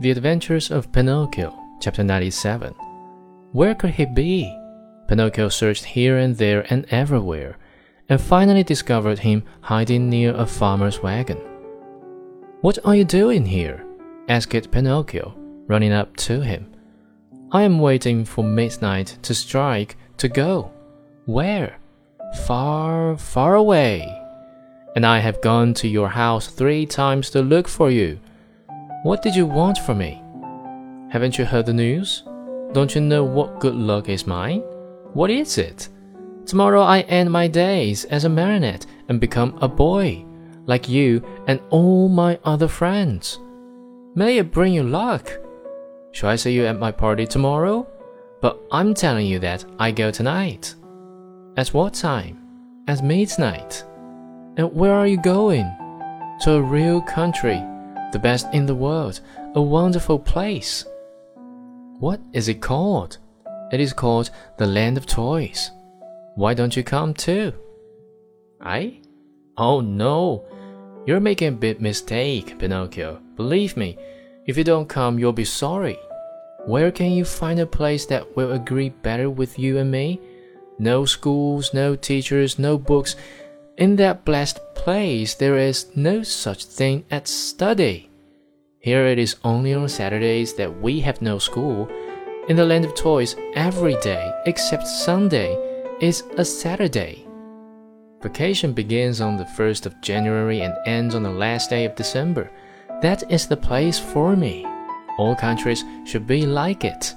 The Adventures of Pinocchio, Chapter 97. Where could he be? Pinocchio searched here and there and everywhere, and finally discovered him hiding near a farmer's wagon. What are you doing here? asked Pinocchio, running up to him. I am waiting for midnight to strike to go. Where? Far, far away. And I have gone to your house three times to look for you. What did you want from me? Haven't you heard the news? Don't you know what good luck is mine? What is it? Tomorrow I end my days as a marionette and become a boy, like you and all my other friends. May it bring you luck. Shall I see you at my party tomorrow? But I'm telling you that I go tonight. At what time? At midnight. And where are you going? To a real country the best in the world, a wonderful place. What is it called? It is called the Land of Toys. Why don't you come too? I? Oh no, you're making a big mistake, Pinocchio. Believe me, if you don't come, you'll be sorry. Where can you find a place that will agree better with you and me? No schools, no teachers, no books. In that blessed place, there is no such thing as study. Here it is only on Saturdays that we have no school. In the land of toys, every day except Sunday is a Saturday. Vacation begins on the 1st of January and ends on the last day of December. That is the place for me. All countries should be like it.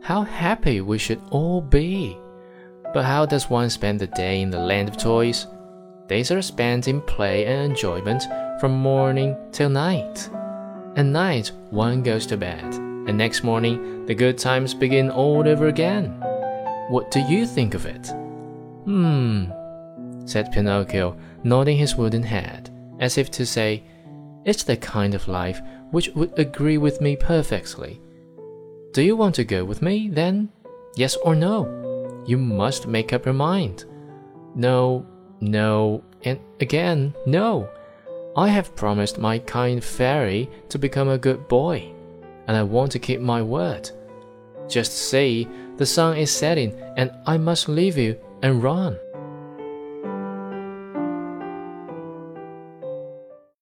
How happy we should all be. But how does one spend the day in the land of toys? Days are spent in play and enjoyment from morning till night. At night, one goes to bed, and next morning, the good times begin all over again. What do you think of it? Hmm, said Pinocchio, nodding his wooden head, as if to say, It's the kind of life which would agree with me perfectly. Do you want to go with me, then? Yes or no? You must make up your mind. No, no, and again, no. I have promised my kind fairy to become a good boy, and I want to keep my word. Just see, the sun is setting, and I must leave you and run.